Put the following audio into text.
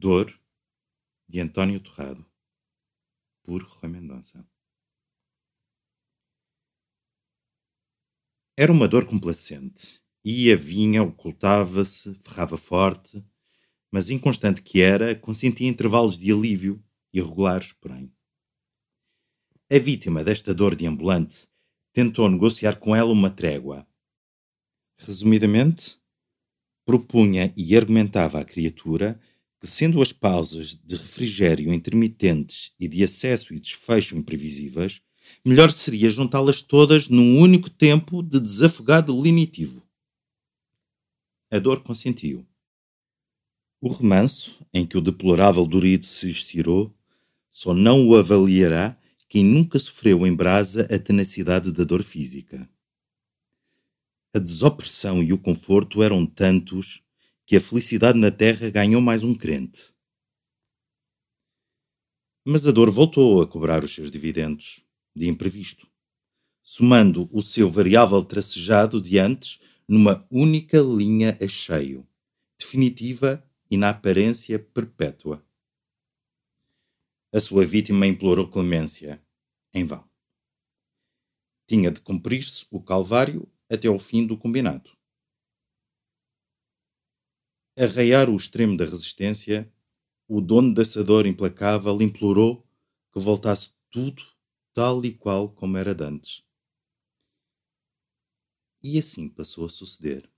Dor, de António Torrado, por Rui Mendonça. Era uma dor complacente. Ia, vinha, ocultava-se, ferrava forte, mas inconstante que era, consentia intervalos de alívio, irregulares, porém. A vítima desta dor de ambulante tentou negociar com ela uma trégua. Resumidamente, propunha e argumentava à criatura que, sendo as pausas de refrigério intermitentes e de acesso e desfecho imprevisíveis, melhor seria juntá-las todas num único tempo de desafogado lenitivo. A dor consentiu. O remanso, em que o deplorável dorido se estirou, só não o avaliará quem nunca sofreu em brasa a tenacidade da dor física. A desopressão e o conforto eram tantos que a felicidade na terra ganhou mais um crente. Mas a dor voltou a cobrar os seus dividendos, de imprevisto, somando o seu variável tracejado de antes numa única linha a cheio, definitiva e na aparência perpétua. A sua vítima implorou clemência, em vão. Tinha de cumprir-se o calvário até ao fim do combinado. Arraiar o extremo da resistência, o dono dessa dor implacável implorou que voltasse tudo tal e qual como era dantes. E assim passou a suceder.